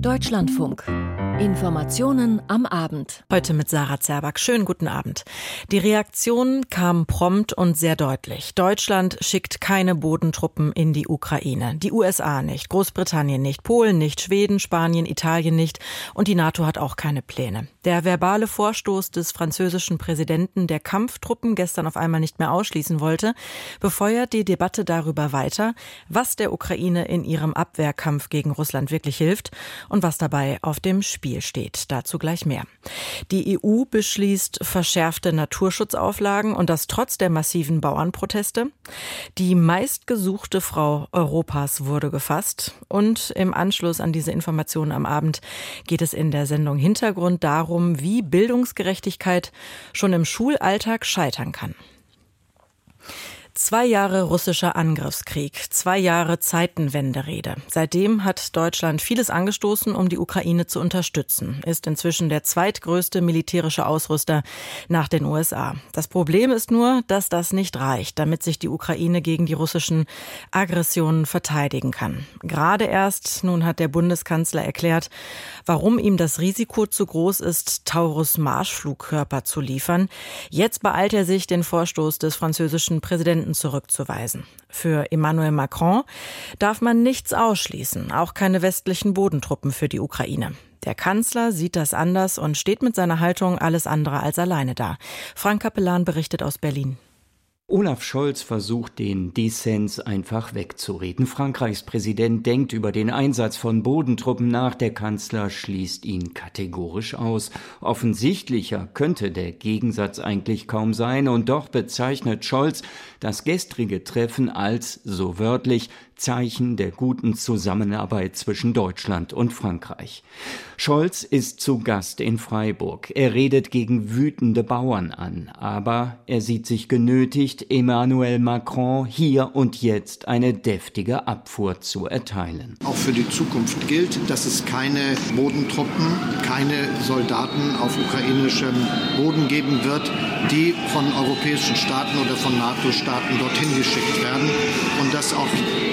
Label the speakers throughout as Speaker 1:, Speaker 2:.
Speaker 1: Deutschlandfunk. Informationen am Abend.
Speaker 2: Heute mit Sarah Zerback. Schönen guten Abend. Die Reaktion kam prompt und sehr deutlich. Deutschland schickt keine Bodentruppen in die Ukraine. Die USA nicht, Großbritannien nicht, Polen nicht, Schweden, Spanien, Italien nicht und die NATO hat auch keine Pläne. Der verbale Vorstoß des französischen Präsidenten, der Kampftruppen gestern auf einmal nicht mehr ausschließen wollte, befeuert die Debatte darüber weiter, was der Ukraine in ihrem Abwehrkampf gegen Russland wirklich hilft und was dabei auf dem Spiel Spiel steht. Dazu gleich mehr. Die EU beschließt verschärfte Naturschutzauflagen und das trotz der massiven Bauernproteste. Die meistgesuchte Frau Europas wurde gefasst und im Anschluss an diese Informationen am Abend geht es in der Sendung Hintergrund darum, wie Bildungsgerechtigkeit schon im Schulalltag scheitern kann. Zwei Jahre russischer Angriffskrieg, zwei Jahre Zeitenwenderede. Seitdem hat Deutschland vieles angestoßen, um die Ukraine zu unterstützen, ist inzwischen der zweitgrößte militärische Ausrüster nach den USA. Das Problem ist nur, dass das nicht reicht, damit sich die Ukraine gegen die russischen Aggressionen verteidigen kann. Gerade erst nun hat der Bundeskanzler erklärt, warum ihm das Risiko zu groß ist, Taurus Marschflugkörper zu liefern. Jetzt beeilt er sich, den Vorstoß des französischen Präsidenten Präsidenten zurückzuweisen. Für Emmanuel Macron darf man nichts ausschließen, auch keine westlichen Bodentruppen für die Ukraine. Der Kanzler sieht das anders und steht mit seiner Haltung alles andere als alleine da. Frank Capellan berichtet aus Berlin.
Speaker 3: Olaf Scholz versucht, den Dissens einfach wegzureden. Frankreichs Präsident denkt über den Einsatz von Bodentruppen nach. Der Kanzler schließt ihn kategorisch aus. Offensichtlicher könnte der Gegensatz eigentlich kaum sein. Und doch bezeichnet Scholz das gestrige Treffen als, so wörtlich, Zeichen der guten Zusammenarbeit zwischen Deutschland und Frankreich. Scholz ist zu Gast in Freiburg. Er redet gegen wütende Bauern an, aber er sieht sich genötigt, Emmanuel Macron hier und jetzt eine deftige Abfuhr zu erteilen.
Speaker 4: Auch für die Zukunft gilt, dass es keine Bodentruppen, keine Soldaten auf ukrainischem Boden geben wird, die von europäischen Staaten oder von NATO-Staaten dorthin geschickt werden und dass auch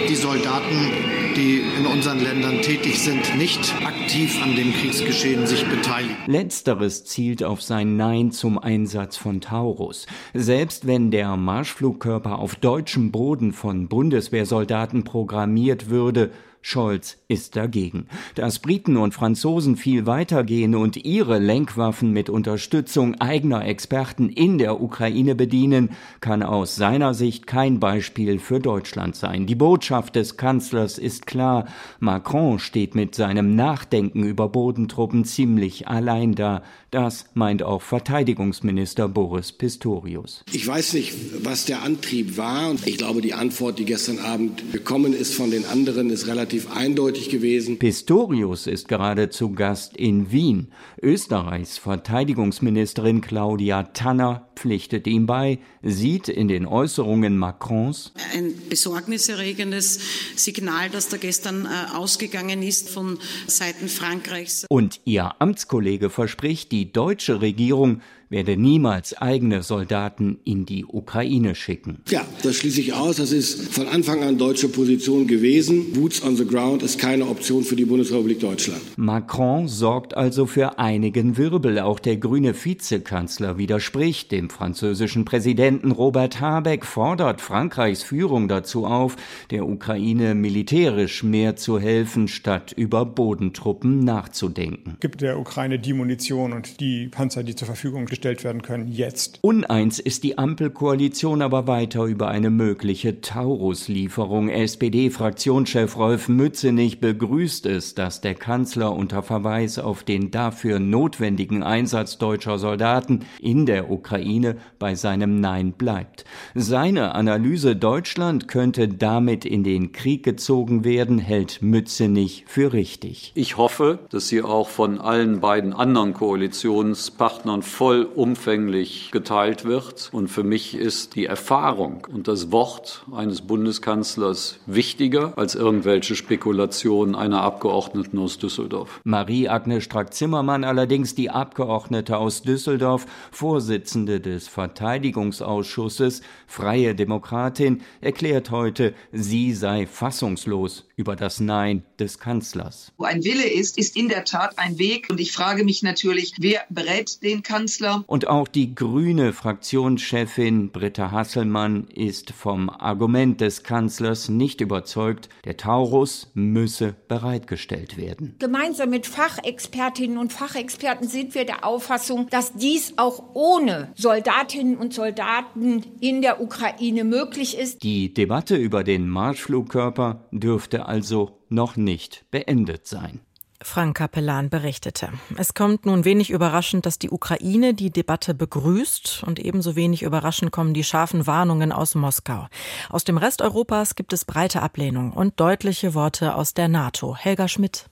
Speaker 4: die die Soldaten, die in unseren Ländern tätig sind, nicht aktiv an dem Kriegsgeschehen sich beteiligen.
Speaker 3: Letzteres zielt auf sein Nein zum Einsatz von Taurus. Selbst wenn der Marschflugkörper auf deutschem Boden von Bundeswehrsoldaten programmiert würde, Scholz ist dagegen. Dass Briten und Franzosen viel weitergehen und ihre Lenkwaffen mit Unterstützung eigener Experten in der Ukraine bedienen, kann aus seiner Sicht kein Beispiel für Deutschland sein. Die Botschaft des Kanzlers ist klar. Macron steht mit seinem Nachdenken über Bodentruppen ziemlich allein da. Das meint auch Verteidigungsminister Boris Pistorius.
Speaker 5: Ich weiß nicht, was der Antrieb war. Ich glaube, die Antwort, die gestern Abend gekommen ist von den anderen, ist relativ relativ eindeutig gewesen.
Speaker 3: Pistorius ist gerade zu Gast in Wien. Österreichs Verteidigungsministerin Claudia Tanner pflichtet ihm bei, sieht in den Äußerungen Macrons
Speaker 6: ein besorgniserregendes Signal, das da gestern äh, ausgegangen ist von Seiten Frankreichs.
Speaker 3: Und ihr Amtskollege verspricht, die deutsche Regierung werde niemals eigene Soldaten in die Ukraine schicken.
Speaker 5: Ja, das schließe ich aus. Das ist von Anfang an deutsche Position gewesen. Boots on the ground ist keine Option für die Bundesrepublik Deutschland.
Speaker 3: Macron sorgt also für einigen Wirbel. Auch der grüne Vizekanzler widerspricht dem französischen Präsidenten. Robert Habeck fordert Frankreichs Führung dazu auf, der Ukraine militärisch mehr zu helfen, statt über Bodentruppen nachzudenken.
Speaker 7: Gibt der Ukraine die Munition und die Panzer, die zur Verfügung gestellt werden können, jetzt.
Speaker 3: Uneins ist die Ampelkoalition aber weiter über eine mögliche Taurus-Lieferung. SPD-Fraktionschef Rolf Mützenich begrüßt es, dass der Kanzler unter Verweis auf den dafür notwendigen Einsatz deutscher Soldaten in der Ukraine bei seinem Nein bleibt. Seine Analyse Deutschland könnte damit in den Krieg gezogen werden, hält Mützenich für richtig.
Speaker 8: Ich hoffe, dass Sie auch von allen beiden anderen Koalitionspartnern voll vollumfänglich geteilt wird. Und für mich ist die Erfahrung und das Wort eines Bundeskanzlers wichtiger als irgendwelche Spekulationen einer Abgeordneten aus Düsseldorf.
Speaker 3: Marie-Agnes Strack-Zimmermann allerdings, die Abgeordnete aus Düsseldorf, Vorsitzende des Verteidigungsausschusses, freie Demokratin, erklärt heute, sie sei fassungslos über das Nein des Kanzlers.
Speaker 9: Wo ein Wille ist, ist in der Tat ein Weg. Und ich frage mich natürlich, wer berät den Kanzler?
Speaker 3: Und auch die grüne Fraktionschefin Britta Hasselmann ist vom Argument des Kanzlers nicht überzeugt, der Taurus müsse bereitgestellt werden.
Speaker 10: Gemeinsam mit Fachexpertinnen und Fachexperten sind wir der Auffassung, dass dies auch ohne Soldatinnen und Soldaten in der Ukraine möglich ist.
Speaker 3: Die Debatte über den Marschflugkörper dürfte also noch nicht beendet sein.
Speaker 2: Frank Kapellan berichtete. Es kommt nun wenig überraschend, dass die Ukraine die Debatte begrüßt und ebenso wenig überraschend kommen die scharfen Warnungen aus Moskau. Aus dem Rest Europas gibt es breite Ablehnung und deutliche Worte aus der NATO. Helga Schmidt.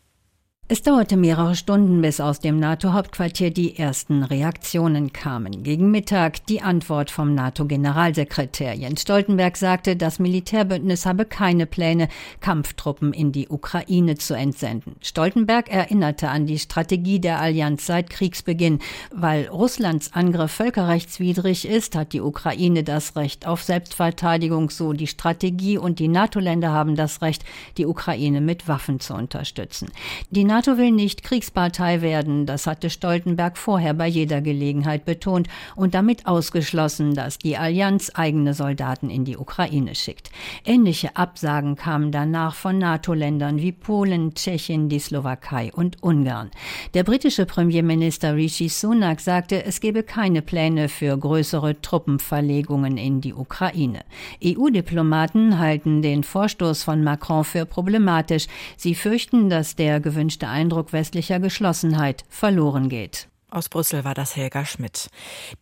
Speaker 11: Es dauerte mehrere Stunden, bis aus dem NATO-Hauptquartier die ersten Reaktionen kamen. Gegen Mittag die Antwort vom NATO-Generalsekretär. Jens Stoltenberg sagte, das Militärbündnis habe keine Pläne, Kampftruppen in die Ukraine zu entsenden. Stoltenberg erinnerte an die Strategie der Allianz seit Kriegsbeginn. Weil Russlands Angriff völkerrechtswidrig ist, hat die Ukraine das Recht auf Selbstverteidigung, so die Strategie, und die NATO-Länder haben das Recht, die Ukraine mit Waffen zu unterstützen. Die NATO will nicht Kriegspartei werden, das hatte Stoltenberg vorher bei jeder Gelegenheit betont und damit ausgeschlossen, dass die Allianz eigene Soldaten in die Ukraine schickt. Ähnliche Absagen kamen danach von NATO-Ländern wie Polen, Tschechien, die Slowakei und Ungarn. Der britische Premierminister Rishi Sunak sagte, es gebe keine Pläne für größere Truppenverlegungen in die Ukraine. EU-Diplomaten halten den Vorstoß von Macron für problematisch. Sie fürchten, dass der gewünschte der Eindruck westlicher Geschlossenheit verloren geht.
Speaker 2: Aus Brüssel war das Helga Schmidt.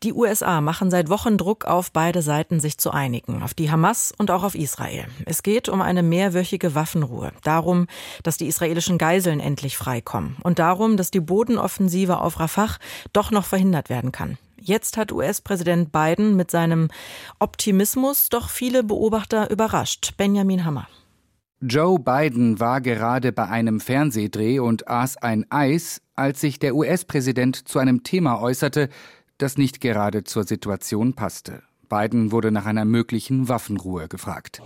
Speaker 2: Die USA machen seit Wochen Druck auf beide Seiten, sich zu einigen, auf die Hamas und auch auf Israel. Es geht um eine mehrwöchige Waffenruhe, darum, dass die israelischen Geiseln endlich freikommen und darum, dass die Bodenoffensive auf Rafah doch noch verhindert werden kann. Jetzt hat US-Präsident Biden mit seinem Optimismus doch viele Beobachter überrascht. Benjamin Hammer.
Speaker 12: Joe Biden war gerade bei einem Fernsehdreh und aß ein Eis, als sich der US-Präsident zu einem Thema äußerte, das nicht gerade zur Situation passte. Biden wurde nach einer möglichen Waffenruhe gefragt.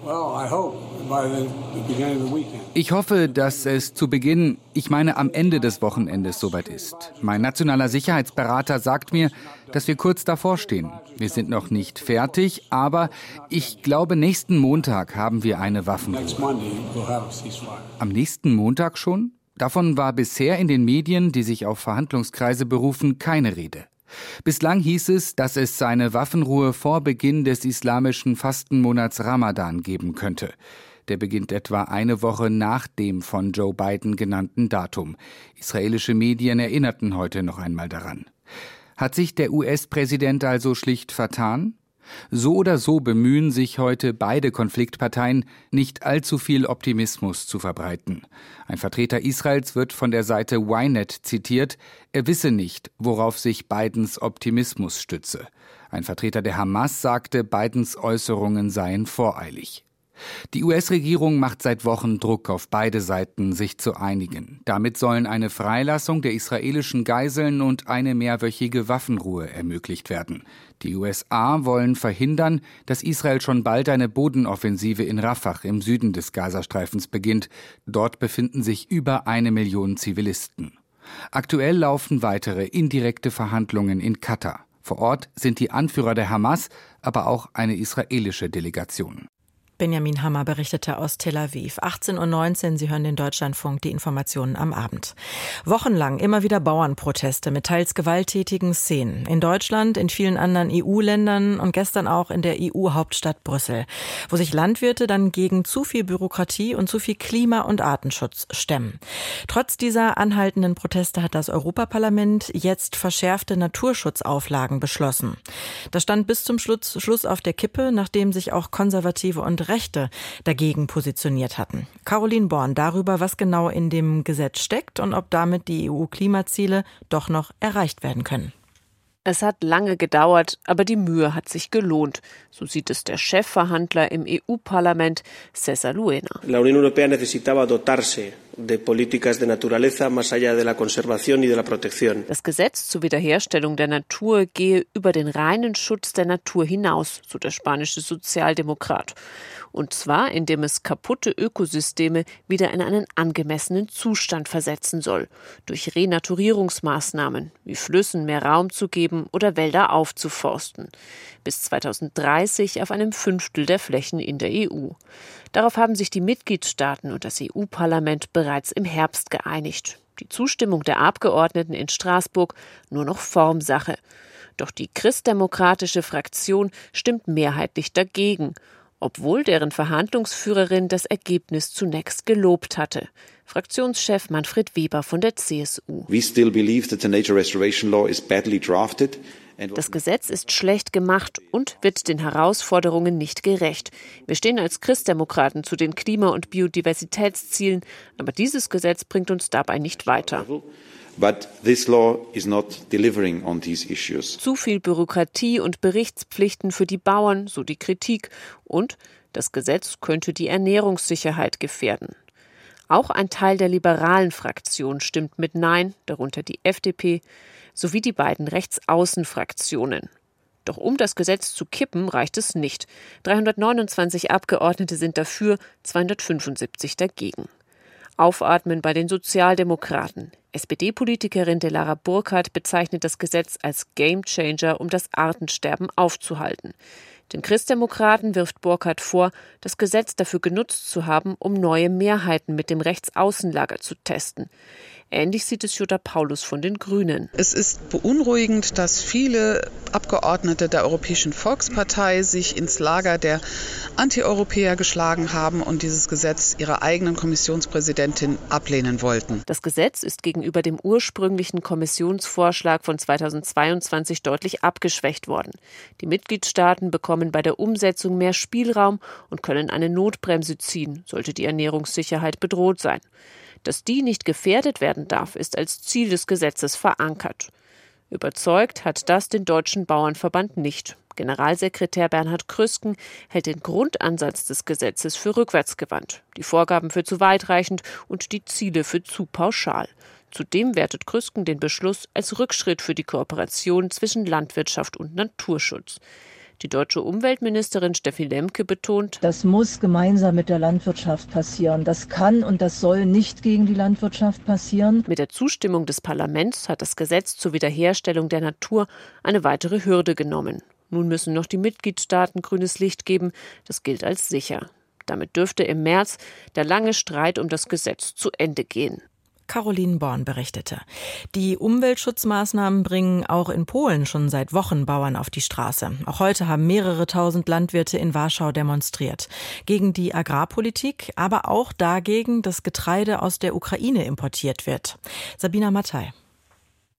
Speaker 12: Ich hoffe, dass es zu Beginn, ich meine am Ende des Wochenendes soweit ist. Mein nationaler Sicherheitsberater sagt mir, dass wir kurz davor stehen. Wir sind noch nicht fertig, aber ich glaube, nächsten Montag haben wir eine Waffenruhe. Am nächsten Montag schon? Davon war bisher in den Medien, die sich auf Verhandlungskreise berufen, keine Rede. Bislang hieß es, dass es seine Waffenruhe vor Beginn des islamischen Fastenmonats Ramadan geben könnte. Der beginnt etwa eine Woche nach dem von Joe Biden genannten Datum. Israelische Medien erinnerten heute noch einmal daran. Hat sich der US-Präsident also schlicht vertan? So oder so bemühen sich heute beide Konfliktparteien, nicht allzu viel Optimismus zu verbreiten. Ein Vertreter Israels wird von der Seite Ynet zitiert, er wisse nicht, worauf sich Bidens Optimismus stütze. Ein Vertreter der Hamas sagte, Bidens Äußerungen seien voreilig. Die US-Regierung macht seit Wochen Druck auf beide Seiten, sich zu einigen. Damit sollen eine Freilassung der israelischen Geiseln und eine mehrwöchige Waffenruhe ermöglicht werden. Die USA wollen verhindern, dass Israel schon bald eine Bodenoffensive in Rafah im Süden des Gazastreifens beginnt. Dort befinden sich über eine Million Zivilisten. Aktuell laufen weitere indirekte Verhandlungen in Katar. Vor Ort sind die Anführer der Hamas, aber auch eine israelische Delegation.
Speaker 2: Benjamin Hammer berichtete aus Tel Aviv. 18.19 Uhr, Sie hören den Deutschlandfunk, die Informationen am Abend. Wochenlang immer wieder Bauernproteste mit teils gewalttätigen Szenen. In Deutschland, in vielen anderen EU-Ländern und gestern auch in der EU-Hauptstadt Brüssel, wo sich Landwirte dann gegen zu viel Bürokratie und zu viel Klima- und Artenschutz stemmen. Trotz dieser anhaltenden Proteste hat das Europaparlament jetzt verschärfte Naturschutzauflagen beschlossen. Das stand bis zum Schluss, Schluss auf der Kippe, nachdem sich auch konservative und Rechte dagegen positioniert hatten. Caroline Born darüber, was genau in dem Gesetz steckt und ob damit die EU-Klimaziele doch noch erreicht werden können.
Speaker 13: Es hat lange gedauert, aber die Mühe hat sich gelohnt. So sieht es der Chefverhandler im EU-Parlament, César Luena.
Speaker 14: La Unión Europea necesitaba dotarse
Speaker 13: Das Gesetz zur Wiederherstellung der Natur gehe über den reinen Schutz der Natur hinaus, so der spanische Sozialdemokrat. Und zwar, indem es kaputte Ökosysteme wieder in einen angemessenen Zustand versetzen soll. Durch Renaturierungsmaßnahmen, wie Flüssen mehr Raum zu geben oder Wälder aufzuforsten. Bis 2030 auf einem Fünftel der Flächen in der EU. Darauf haben sich die Mitgliedstaaten und das EU-Parlament bereits im Herbst geeinigt. Die Zustimmung der Abgeordneten in Straßburg nur noch Formsache. Doch die christdemokratische Fraktion stimmt mehrheitlich dagegen obwohl deren Verhandlungsführerin das Ergebnis zunächst gelobt hatte. Fraktionschef Manfred Weber von der CSU. Das Gesetz ist schlecht gemacht und wird den Herausforderungen nicht gerecht. Wir stehen als Christdemokraten zu den Klima- und Biodiversitätszielen, aber dieses Gesetz bringt uns dabei nicht weiter.
Speaker 15: But this law is not delivering on these issues.
Speaker 13: Zu viel Bürokratie und Berichtspflichten für die Bauern, so die Kritik. Und das Gesetz könnte die Ernährungssicherheit gefährden. Auch ein Teil der liberalen Fraktion stimmt mit Nein, darunter die FDP, sowie die beiden Rechtsaußenfraktionen. Doch um das Gesetz zu kippen, reicht es nicht. 329 Abgeordnete sind dafür, 275 dagegen. Aufatmen bei den Sozialdemokraten. SPD-Politikerin Delara Burkhardt bezeichnet das Gesetz als Gamechanger, um das Artensterben aufzuhalten. Den Christdemokraten wirft Burkhardt vor, das Gesetz dafür genutzt zu haben, um neue Mehrheiten mit dem Rechtsaußenlager zu testen. Ähnlich sieht es Jutta Paulus von den Grünen.
Speaker 16: Es ist beunruhigend, dass viele Abgeordnete der Europäischen Volkspartei sich ins Lager der Antieuropäer geschlagen haben und dieses Gesetz ihrer eigenen Kommissionspräsidentin ablehnen wollten.
Speaker 13: Das Gesetz ist gegenüber dem ursprünglichen Kommissionsvorschlag von 2022 deutlich abgeschwächt worden. Die Mitgliedstaaten bekommen bei der Umsetzung mehr Spielraum und können eine Notbremse ziehen, sollte die Ernährungssicherheit bedroht sein. Dass die nicht gefährdet werden darf, ist als Ziel des Gesetzes verankert. Überzeugt hat das den Deutschen Bauernverband nicht. Generalsekretär Bernhard Krüsken hält den Grundansatz des Gesetzes für rückwärtsgewandt, die Vorgaben für zu weitreichend und die Ziele für zu pauschal. Zudem wertet Krüsken den Beschluss als Rückschritt für die Kooperation zwischen Landwirtschaft und Naturschutz. Die deutsche Umweltministerin Steffi Lemke betont,
Speaker 17: das muss gemeinsam mit der Landwirtschaft passieren. Das kann und das soll nicht gegen die Landwirtschaft passieren.
Speaker 13: Mit der Zustimmung des Parlaments hat das Gesetz zur Wiederherstellung der Natur eine weitere Hürde genommen. Nun müssen noch die Mitgliedstaaten grünes Licht geben. Das gilt als sicher. Damit dürfte im März der lange Streit um das Gesetz zu Ende gehen.
Speaker 2: Caroline Born berichtete. Die Umweltschutzmaßnahmen bringen auch in Polen schon seit Wochen Bauern auf die Straße. Auch heute haben mehrere tausend Landwirte in Warschau demonstriert. Gegen die Agrarpolitik, aber auch dagegen, dass Getreide aus der Ukraine importiert wird. Sabina Mattei.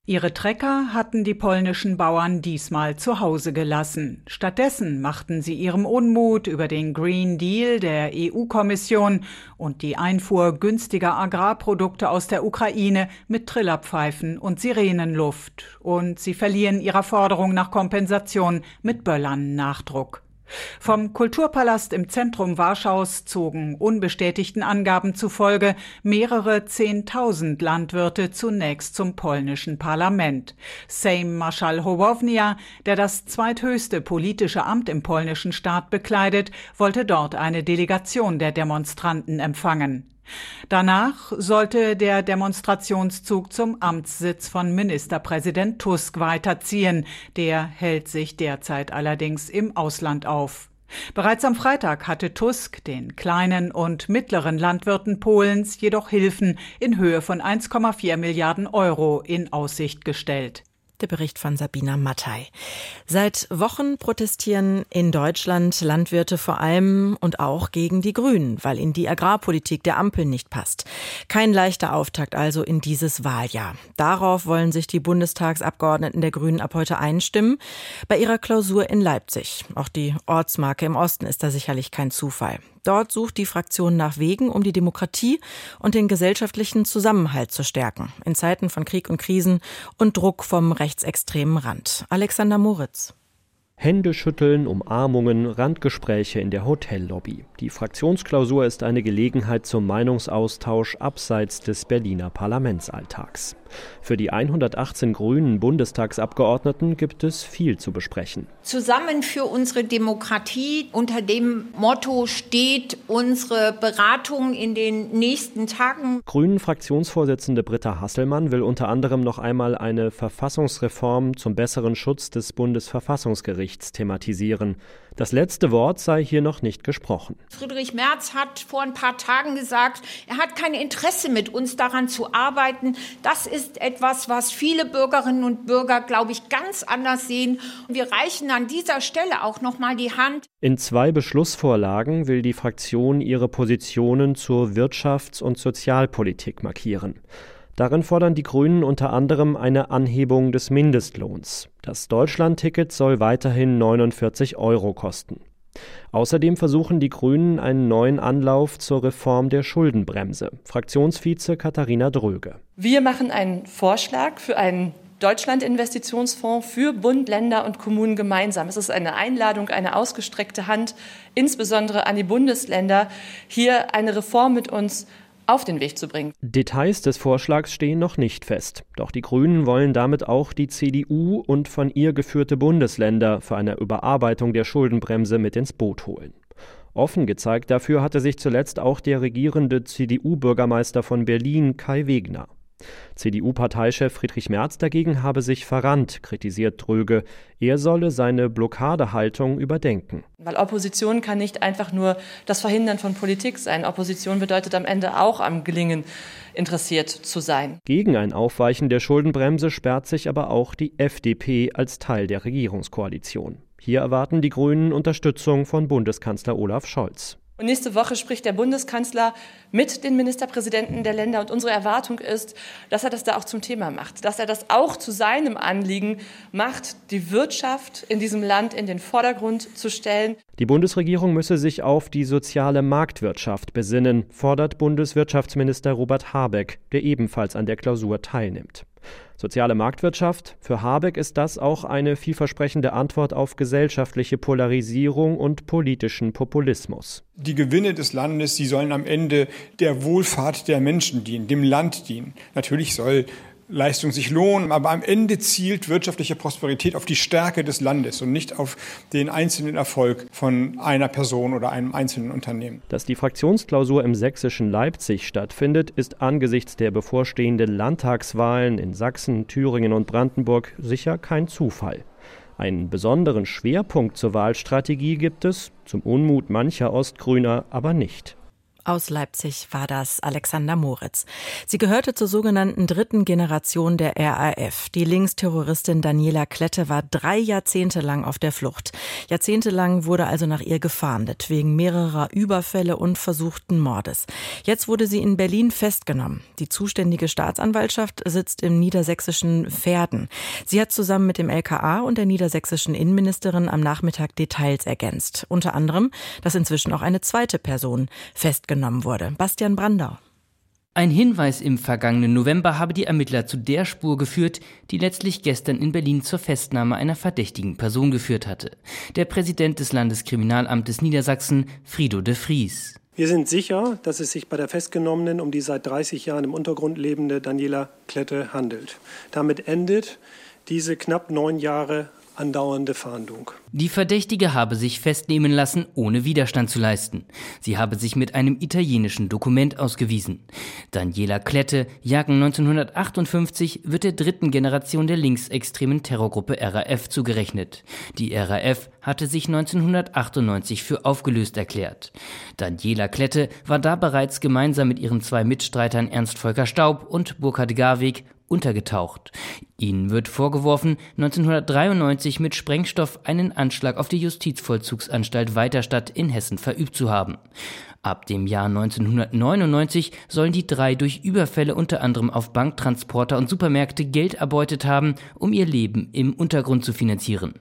Speaker 18: Ihre Trecker hatten die polnischen Bauern diesmal zu Hause gelassen. Stattdessen machten sie ihrem Unmut über den Green Deal der EU-Kommission und die Einfuhr günstiger Agrarprodukte aus der Ukraine mit Trillerpfeifen und Sirenenluft. Und sie verlieren ihrer Forderung nach Kompensation mit Böllern Nachdruck. Vom Kulturpalast im Zentrum Warschaus zogen unbestätigten Angaben zufolge mehrere Zehntausend Landwirte zunächst zum polnischen Parlament. Sejm Marschall Hołownia, der das zweithöchste politische Amt im polnischen Staat bekleidet, wollte dort eine Delegation der Demonstranten empfangen. Danach sollte der Demonstrationszug zum Amtssitz von Ministerpräsident Tusk weiterziehen. Der hält sich derzeit allerdings im Ausland auf. Bereits am Freitag hatte Tusk den kleinen und mittleren Landwirten Polens jedoch Hilfen in Höhe von 1,4 Milliarden Euro in Aussicht gestellt.
Speaker 2: Der Bericht von Sabina Mattei. Seit Wochen protestieren in Deutschland Landwirte vor allem und auch gegen die Grünen, weil ihnen die Agrarpolitik der Ampel nicht passt. Kein leichter Auftakt also in dieses Wahljahr. Darauf wollen sich die Bundestagsabgeordneten der Grünen ab heute einstimmen. Bei ihrer Klausur in Leipzig. Auch die Ortsmarke im Osten ist da sicherlich kein Zufall. Dort sucht die Fraktion nach Wegen, um die Demokratie und den gesellschaftlichen Zusammenhalt zu stärken, in Zeiten von Krieg und Krisen und Druck vom rechtsextremen Rand. Alexander Moritz.
Speaker 19: Händeschütteln, Umarmungen, Randgespräche in der Hotellobby. Die Fraktionsklausur ist eine Gelegenheit zum Meinungsaustausch abseits des Berliner Parlamentsalltags. Für die 118 grünen Bundestagsabgeordneten gibt es viel zu besprechen.
Speaker 10: Zusammen für unsere Demokratie unter dem Motto steht unsere Beratung in den nächsten Tagen.
Speaker 19: Grünen Fraktionsvorsitzende Britta Hasselmann will unter anderem noch einmal eine Verfassungsreform zum besseren Schutz des Bundesverfassungsgerichts thematisieren. Das letzte Wort sei hier noch nicht gesprochen.
Speaker 10: Friedrich Merz hat vor ein paar Tagen gesagt, er hat kein Interesse mit uns daran zu arbeiten. Das ist etwas, was viele Bürgerinnen und Bürger, glaube ich, ganz anders sehen. Wir reichen an dieser Stelle auch noch mal die Hand.
Speaker 19: In zwei Beschlussvorlagen will die Fraktion ihre Positionen zur Wirtschafts- und Sozialpolitik markieren. Darin fordern die Grünen unter anderem eine Anhebung des Mindestlohns. Das Deutschlandticket soll weiterhin 49 Euro kosten. Außerdem versuchen die Grünen einen neuen Anlauf zur Reform der Schuldenbremse. Fraktionsvize Katharina Dröge.
Speaker 20: Wir machen einen Vorschlag für einen Deutschland-Investitionsfonds für Bund, Länder und Kommunen gemeinsam. Es ist eine Einladung, eine ausgestreckte Hand, insbesondere an die Bundesländer, hier eine Reform mit uns auf den Weg zu bringen.
Speaker 19: Details des Vorschlags stehen noch nicht fest. Doch die Grünen wollen damit auch die CDU und von ihr geführte Bundesländer für eine Überarbeitung der Schuldenbremse mit ins Boot holen. Offen gezeigt dafür hatte sich zuletzt auch der regierende CDU-Bürgermeister von Berlin Kai Wegner. CDU-Parteichef Friedrich Merz dagegen habe sich verrannt, kritisiert Dröge. Er solle seine Blockadehaltung überdenken.
Speaker 20: Weil Opposition kann nicht einfach nur das Verhindern von Politik sein. Opposition bedeutet am Ende auch am Gelingen interessiert zu sein.
Speaker 19: Gegen ein Aufweichen der Schuldenbremse sperrt sich aber auch die FDP als Teil der Regierungskoalition. Hier erwarten die Grünen Unterstützung von Bundeskanzler Olaf Scholz.
Speaker 20: Und nächste Woche spricht der Bundeskanzler mit den Ministerpräsidenten der Länder. Und unsere Erwartung ist, dass er das da auch zum Thema macht, dass er das auch zu seinem Anliegen macht, die Wirtschaft in diesem Land in den Vordergrund zu stellen.
Speaker 19: Die Bundesregierung müsse sich auf die soziale Marktwirtschaft besinnen, fordert Bundeswirtschaftsminister Robert Habeck, der ebenfalls an der Klausur teilnimmt. Soziale Marktwirtschaft. Für Habeck ist das auch eine vielversprechende Antwort auf gesellschaftliche Polarisierung und politischen Populismus.
Speaker 7: Die Gewinne des Landes, die sollen am Ende der Wohlfahrt der Menschen dienen, dem Land dienen. Natürlich soll Leistung sich lohnen, aber am Ende zielt wirtschaftliche Prosperität auf die Stärke des Landes und nicht auf den einzelnen Erfolg von einer Person oder einem einzelnen Unternehmen.
Speaker 19: Dass die Fraktionsklausur im sächsischen Leipzig stattfindet, ist angesichts der bevorstehenden Landtagswahlen in Sachsen, Thüringen und Brandenburg sicher kein Zufall. Einen besonderen Schwerpunkt zur Wahlstrategie gibt es, zum Unmut mancher Ostgrüner aber nicht.
Speaker 2: Aus Leipzig war das Alexander Moritz. Sie gehörte zur sogenannten dritten Generation der RAF. Die Linksterroristin Daniela Klette war drei Jahrzehnte lang auf der Flucht. Jahrzehntelang wurde also nach ihr gefahndet, wegen mehrerer Überfälle und versuchten Mordes. Jetzt wurde sie in Berlin festgenommen. Die zuständige Staatsanwaltschaft sitzt im niedersächsischen Pferden. Sie hat zusammen mit dem LKA und der niedersächsischen Innenministerin am Nachmittag Details ergänzt. Unter anderem, dass inzwischen auch eine zweite Person festgenommen genommen wurde. Bastian Brandau.
Speaker 21: Ein Hinweis im vergangenen November habe die Ermittler zu der Spur geführt, die letztlich gestern in Berlin zur Festnahme einer verdächtigen Person geführt hatte. Der Präsident des Landeskriminalamtes Niedersachsen, Frido de Vries.
Speaker 14: Wir sind sicher, dass es sich bei der Festgenommenen um die seit 30 Jahren im Untergrund lebende Daniela Klette handelt. Damit endet diese knapp neun Jahre andauernde Fahndung.
Speaker 21: Die Verdächtige habe sich festnehmen lassen, ohne Widerstand zu leisten. Sie habe sich mit einem italienischen Dokument ausgewiesen. Daniela Klette, Jahrgang 1958, wird der dritten Generation der linksextremen Terrorgruppe RAF zugerechnet. Die RAF hatte sich 1998 für aufgelöst erklärt. Daniela Klette war da bereits gemeinsam mit ihren zwei Mitstreitern Ernst Volker Staub und Burkhard Garweg untergetaucht. Ihnen wird vorgeworfen, 1993 mit Sprengstoff einen Anschlag auf die Justizvollzugsanstalt Weiterstadt in Hessen verübt zu haben. Ab dem Jahr 1999 sollen die drei durch Überfälle unter anderem auf Banktransporter und Supermärkte Geld erbeutet haben, um ihr Leben im Untergrund zu finanzieren.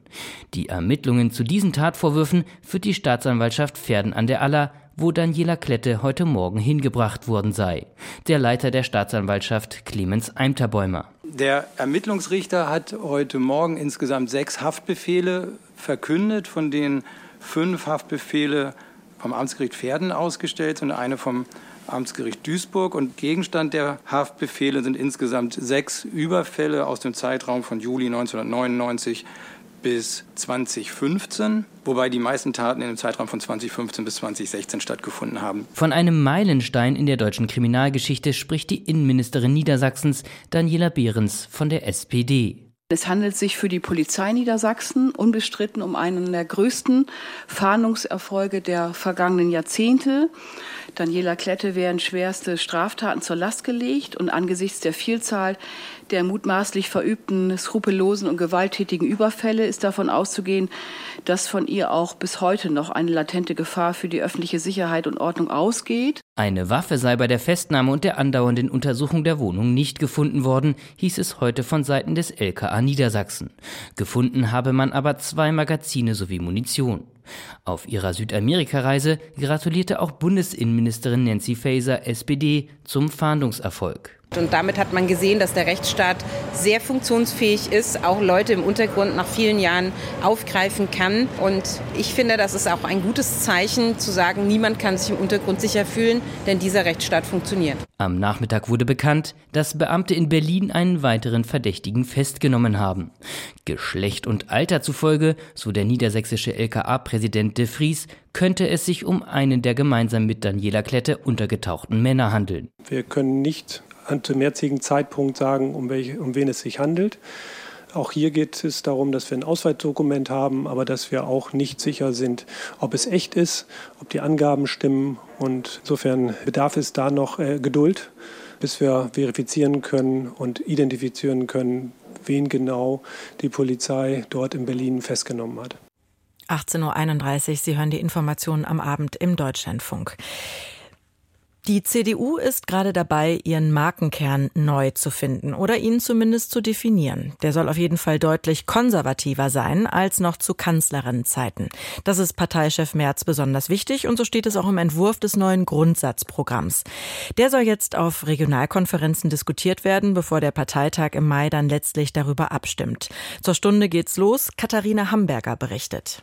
Speaker 21: Die Ermittlungen zu diesen Tatvorwürfen führt die Staatsanwaltschaft Pferden an der Aller wo Daniela Klette heute Morgen hingebracht worden sei. Der Leiter der Staatsanwaltschaft Clemens Eimterbäumer.
Speaker 22: Der Ermittlungsrichter hat heute Morgen insgesamt sechs Haftbefehle verkündet, von denen fünf Haftbefehle vom Amtsgericht Pferden ausgestellt und eine vom Amtsgericht Duisburg. Und Gegenstand der Haftbefehle sind insgesamt sechs Überfälle aus dem Zeitraum von Juli 1999 bis 2015, wobei die meisten Taten in dem Zeitraum von 2015 bis 2016 stattgefunden haben.
Speaker 21: Von einem Meilenstein in der deutschen Kriminalgeschichte spricht die Innenministerin Niedersachsens Daniela Behrens von der SPD.
Speaker 23: Es handelt sich für die Polizei Niedersachsen unbestritten um einen der größten Fahndungserfolge der vergangenen Jahrzehnte. Daniela Klette werden schwerste Straftaten zur Last gelegt und angesichts der Vielzahl der mutmaßlich verübten skrupellosen und gewalttätigen Überfälle ist davon auszugehen, dass von ihr auch bis heute noch eine latente Gefahr für die öffentliche Sicherheit und Ordnung ausgeht.
Speaker 21: Eine Waffe sei bei der Festnahme und der andauernden Untersuchung der Wohnung nicht gefunden worden, hieß es heute von Seiten des LKA Niedersachsen. Gefunden habe man aber zwei Magazine sowie Munition. Auf ihrer Südamerika-Reise gratulierte auch Bundesinnenministerin Nancy Faeser, SPD, zum Fahndungserfolg.
Speaker 24: Und damit hat man gesehen, dass der Rechtsstaat sehr funktionsfähig ist, auch Leute im Untergrund nach vielen Jahren aufgreifen kann. Und ich finde, das ist auch ein gutes Zeichen zu sagen, niemand kann sich im Untergrund sicher fühlen, denn dieser Rechtsstaat funktioniert.
Speaker 21: Am Nachmittag wurde bekannt, dass Beamte in Berlin einen weiteren Verdächtigen festgenommen haben. Geschlecht und Alter zufolge, so der niedersächsische LKA-Präsident de Vries, könnte es sich um einen der gemeinsam mit Daniela Klette untergetauchten Männer handeln.
Speaker 14: Wir können nicht zum jetzigen Zeitpunkt sagen, um, welche, um wen es sich handelt. Auch hier geht es darum, dass wir ein Ausweisdokument haben, aber dass wir auch nicht sicher sind, ob es echt ist, ob die Angaben stimmen. Und insofern bedarf es da noch äh, Geduld, bis wir verifizieren können und identifizieren können, wen genau die Polizei dort in Berlin festgenommen hat.
Speaker 2: 18.31 Uhr, Sie hören die Informationen am Abend im Deutschlandfunk. Die CDU ist gerade dabei, ihren Markenkern neu zu finden oder ihn zumindest zu definieren. Der soll auf jeden Fall deutlich konservativer sein als noch zu Kanzlerinnenzeiten. Das ist Parteichef Merz besonders wichtig und so steht es auch im Entwurf des neuen Grundsatzprogramms. Der soll jetzt auf Regionalkonferenzen diskutiert werden, bevor der Parteitag im Mai dann letztlich darüber abstimmt. Zur Stunde geht's los. Katharina Hamburger berichtet.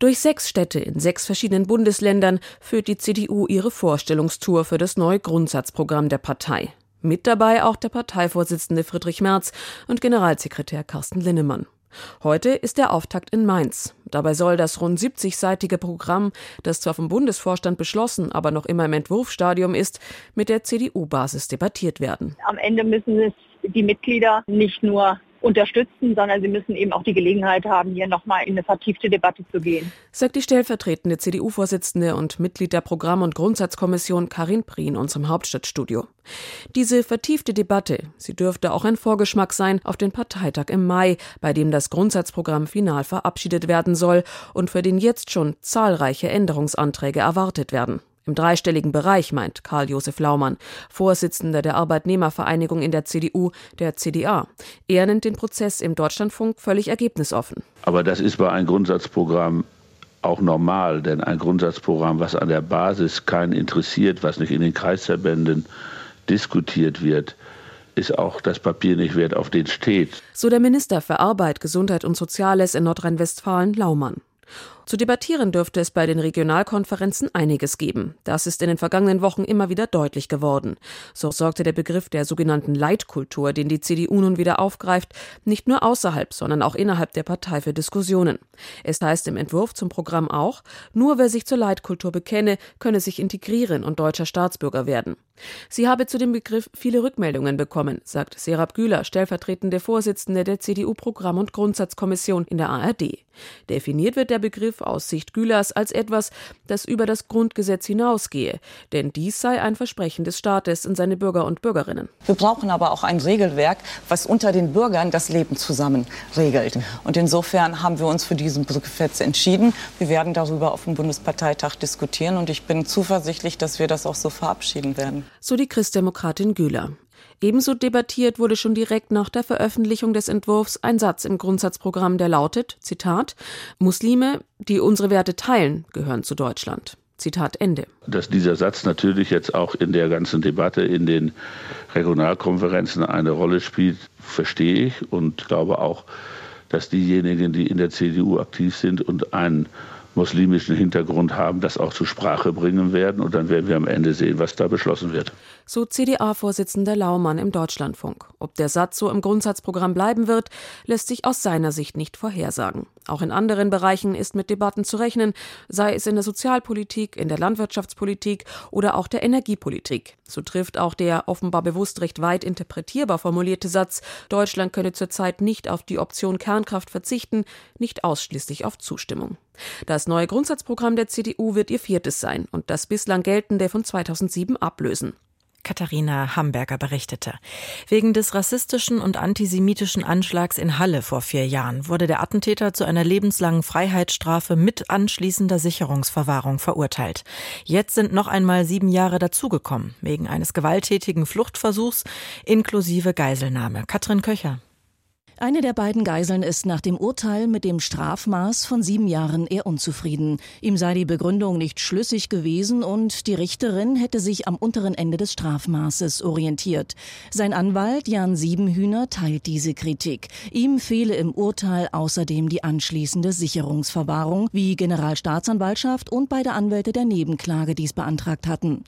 Speaker 25: Durch sechs Städte in sechs verschiedenen Bundesländern führt die CDU ihre Vorstellungstour für das neue Grundsatzprogramm der Partei. Mit dabei auch der Parteivorsitzende Friedrich Merz und Generalsekretär Carsten Linnemann. Heute ist der Auftakt in Mainz. Dabei soll das rund 70-seitige Programm, das zwar vom Bundesvorstand beschlossen, aber noch immer im Entwurfsstadium ist, mit der CDU-Basis debattiert werden.
Speaker 26: Am Ende müssen es die Mitglieder nicht nur unterstützen, sondern sie müssen eben auch die Gelegenheit haben, hier nochmal in eine vertiefte Debatte zu gehen.
Speaker 25: Sagt die stellvertretende CDU-Vorsitzende und Mitglied der Programm- und Grundsatzkommission Karin Prien unserem Hauptstadtstudio. Diese vertiefte Debatte, sie dürfte auch ein Vorgeschmack sein auf den Parteitag im Mai, bei dem das Grundsatzprogramm final verabschiedet werden soll und für den jetzt schon zahlreiche Änderungsanträge erwartet werden. Im dreistelligen Bereich, meint Karl-Josef Laumann, Vorsitzender der Arbeitnehmervereinigung in der CDU, der CDA. Er nennt den Prozess im Deutschlandfunk völlig ergebnisoffen.
Speaker 27: Aber das ist bei einem Grundsatzprogramm auch normal, denn ein Grundsatzprogramm, was an der Basis keinen interessiert, was nicht in den Kreisverbänden diskutiert wird, ist auch das Papier nicht wert, auf den steht.
Speaker 25: So der Minister für Arbeit, Gesundheit und Soziales in Nordrhein-Westfalen, Laumann. Zu debattieren dürfte es bei den Regionalkonferenzen einiges geben. Das ist in den vergangenen Wochen immer wieder deutlich geworden. So sorgte der Begriff der sogenannten Leitkultur, den die CDU nun wieder aufgreift, nicht nur außerhalb, sondern auch innerhalb der Partei für Diskussionen. Es heißt im Entwurf zum Programm auch, nur wer sich zur Leitkultur bekenne, könne sich integrieren und deutscher Staatsbürger werden. Sie habe zu dem Begriff viele Rückmeldungen bekommen, sagt Serap Güler, stellvertretende Vorsitzende der CDU-Programm- und Grundsatzkommission in der ARD. Definiert wird der Begriff aus Sicht Gülers als etwas, das über das Grundgesetz hinausgehe, denn dies sei ein Versprechen des Staates an seine Bürger und Bürgerinnen.
Speaker 28: Wir brauchen aber auch ein Regelwerk, was unter den Bürgern das Leben zusammen regelt. Und insofern haben wir uns für diesen jetzt entschieden. Wir werden darüber auf dem Bundesparteitag diskutieren und ich bin zuversichtlich, dass wir das auch so verabschieden werden.
Speaker 25: So die Christdemokratin Güler. Ebenso debattiert wurde schon direkt nach der Veröffentlichung des Entwurfs ein Satz im Grundsatzprogramm, der lautet, Zitat, Muslime, die unsere Werte teilen, gehören zu Deutschland. Zitat Ende.
Speaker 27: Dass dieser Satz natürlich jetzt auch in der ganzen Debatte in den Regionalkonferenzen eine Rolle spielt, verstehe ich und glaube auch, dass diejenigen, die in der CDU aktiv sind und einen muslimischen Hintergrund haben, das auch zur Sprache bringen werden. Und dann werden wir am Ende sehen, was da beschlossen wird.
Speaker 25: So CDA-Vorsitzender Laumann im Deutschlandfunk. Ob der Satz so im Grundsatzprogramm bleiben wird, lässt sich aus seiner Sicht nicht vorhersagen. Auch in anderen Bereichen ist mit Debatten zu rechnen, sei es in der Sozialpolitik, in der Landwirtschaftspolitik oder auch der Energiepolitik. So trifft auch der offenbar bewusst recht weit interpretierbar formulierte Satz, Deutschland könne zurzeit nicht auf die Option Kernkraft verzichten, nicht ausschließlich auf Zustimmung. Das neue Grundsatzprogramm der CDU wird ihr viertes sein und das bislang geltende von 2007 ablösen.
Speaker 2: Katharina Hamburger berichtete. Wegen des rassistischen und antisemitischen Anschlags in Halle vor vier Jahren wurde der Attentäter zu einer lebenslangen Freiheitsstrafe mit anschließender Sicherungsverwahrung verurteilt. Jetzt sind noch einmal sieben Jahre dazugekommen, wegen eines gewalttätigen Fluchtversuchs inklusive Geiselnahme. Katrin Köcher.
Speaker 29: Eine der beiden Geiseln ist nach dem Urteil mit dem Strafmaß von sieben Jahren eher unzufrieden. Ihm sei die Begründung nicht schlüssig gewesen und die Richterin hätte sich am unteren Ende des Strafmaßes orientiert. Sein Anwalt Jan Siebenhühner teilt diese Kritik. Ihm fehle im Urteil außerdem die anschließende Sicherungsverwahrung, wie Generalstaatsanwaltschaft und beide Anwälte der Nebenklage dies beantragt hatten.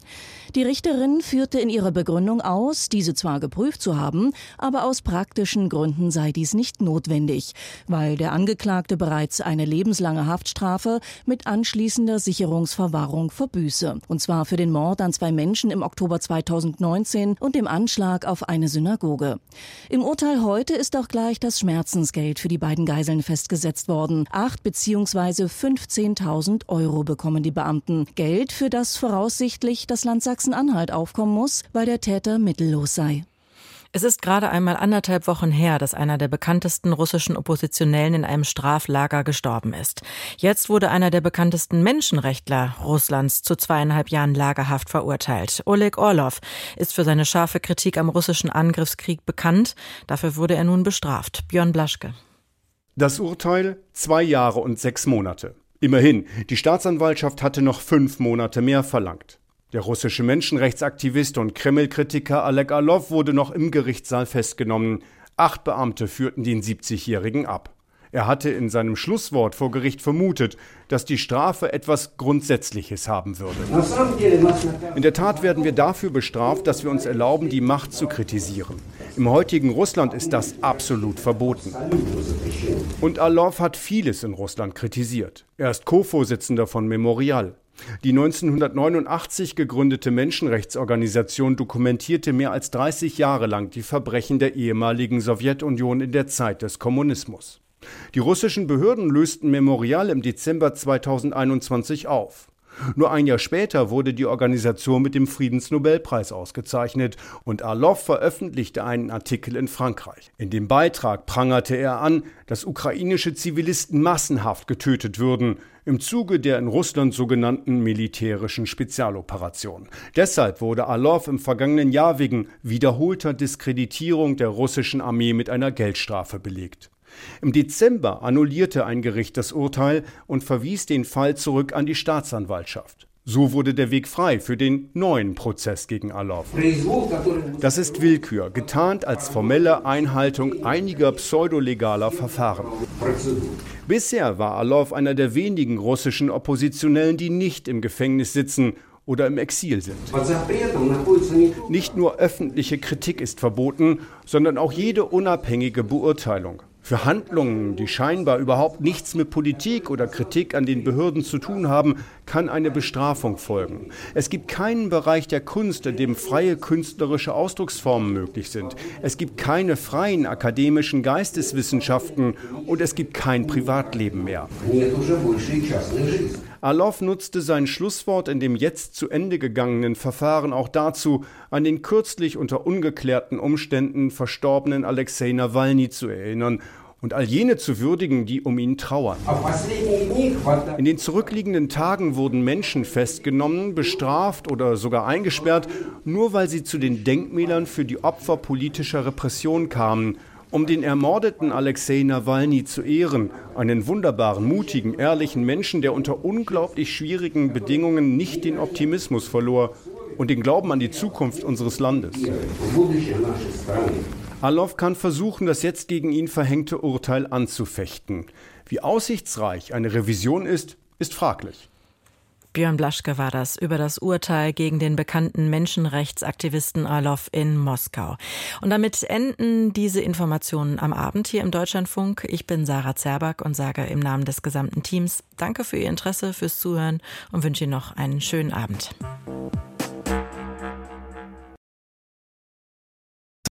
Speaker 29: Die Richterin führte in ihrer Begründung aus, diese zwar geprüft zu haben, aber aus praktischen Gründen sei dies nicht notwendig, weil der Angeklagte bereits eine lebenslange Haftstrafe mit anschließender Sicherungsverwahrung verbüße. Und zwar für den Mord an zwei Menschen im Oktober 2019 und dem Anschlag auf eine Synagoge. Im Urteil heute ist auch gleich das Schmerzensgeld für die beiden Geiseln festgesetzt worden. Acht bzw. 15.000 Euro bekommen die Beamten. Geld, für das voraussichtlich das Land Sachsen-Anhalt aufkommen muss, weil der Täter mittellos sei.
Speaker 2: Es ist gerade einmal anderthalb Wochen her, dass einer der bekanntesten russischen Oppositionellen in einem Straflager gestorben ist. Jetzt wurde einer der bekanntesten Menschenrechtler Russlands zu zweieinhalb Jahren Lagerhaft verurteilt. Oleg Orlov ist für seine scharfe Kritik am russischen Angriffskrieg bekannt. Dafür wurde er nun bestraft. Björn Blaschke.
Speaker 30: Das Urteil zwei Jahre und sechs Monate. Immerhin, die Staatsanwaltschaft hatte noch fünf Monate mehr verlangt. Der russische Menschenrechtsaktivist und Kreml-Kritiker Alek Alov wurde noch im Gerichtssaal festgenommen. Acht Beamte führten den 70-Jährigen ab. Er hatte in seinem Schlusswort vor Gericht vermutet, dass die Strafe etwas Grundsätzliches haben würde. In der Tat werden wir dafür bestraft, dass wir uns erlauben, die Macht zu kritisieren. Im heutigen Russland ist das absolut verboten. Und Alov hat vieles in Russland kritisiert. Er ist Co-Vorsitzender von Memorial. Die 1989 gegründete Menschenrechtsorganisation dokumentierte mehr als 30 Jahre lang die Verbrechen der ehemaligen Sowjetunion in der Zeit des Kommunismus. Die russischen Behörden lösten Memorial im Dezember 2021 auf. Nur ein Jahr später wurde die Organisation mit dem Friedensnobelpreis ausgezeichnet und Arlov veröffentlichte einen Artikel in Frankreich. In dem Beitrag prangerte er an, dass ukrainische Zivilisten massenhaft getötet würden im Zuge der in Russland sogenannten militärischen Spezialoperation. Deshalb wurde Arlov im vergangenen Jahr wegen wiederholter Diskreditierung der russischen Armee mit einer Geldstrafe belegt. Im Dezember annullierte ein Gericht das Urteil und verwies den Fall zurück an die Staatsanwaltschaft. So wurde der Weg frei für den neuen Prozess gegen Alov. Das ist Willkür, getarnt als formelle Einhaltung einiger pseudolegaler Verfahren. Bisher war Alov einer der wenigen russischen Oppositionellen, die nicht im Gefängnis sitzen oder im Exil sind. Nicht nur öffentliche Kritik ist verboten, sondern auch jede unabhängige Beurteilung. Für Handlungen, die scheinbar überhaupt nichts mit Politik oder Kritik an den Behörden zu tun haben, kann eine Bestrafung folgen. Es gibt keinen Bereich der Kunst, in dem freie künstlerische Ausdrucksformen möglich sind. Es gibt keine freien akademischen Geisteswissenschaften und es gibt kein Privatleben mehr. Alov nutzte sein Schlusswort in dem jetzt zu Ende gegangenen Verfahren auch dazu, an den kürzlich unter ungeklärten Umständen verstorbenen Alexei Nawalny zu erinnern und all jene zu würdigen, die um ihn trauern. In den zurückliegenden Tagen wurden Menschen festgenommen, bestraft oder sogar eingesperrt, nur weil sie zu den Denkmälern für die Opfer politischer Repression kamen Um den ermordeten Alexei Nawalny zu ehren, einen wunderbaren, mutigen, ehrlichen Menschen, der unter unglaublich schwierigen Bedingungen nicht den Optimismus verlor und den Glauben an die Zukunft unseres Landes. Alov kann versuchen, das jetzt gegen ihn verhängte Urteil anzufechten. Wie aussichtsreich eine Revision ist, ist fraglich.
Speaker 2: Björn Blaschke war das über das Urteil gegen den bekannten Menschenrechtsaktivisten Orlov in Moskau. Und damit enden diese Informationen am Abend hier im Deutschlandfunk. Ich bin Sarah Zerback und sage im Namen des gesamten Teams Danke für Ihr Interesse, fürs Zuhören und wünsche Ihnen noch einen schönen Abend.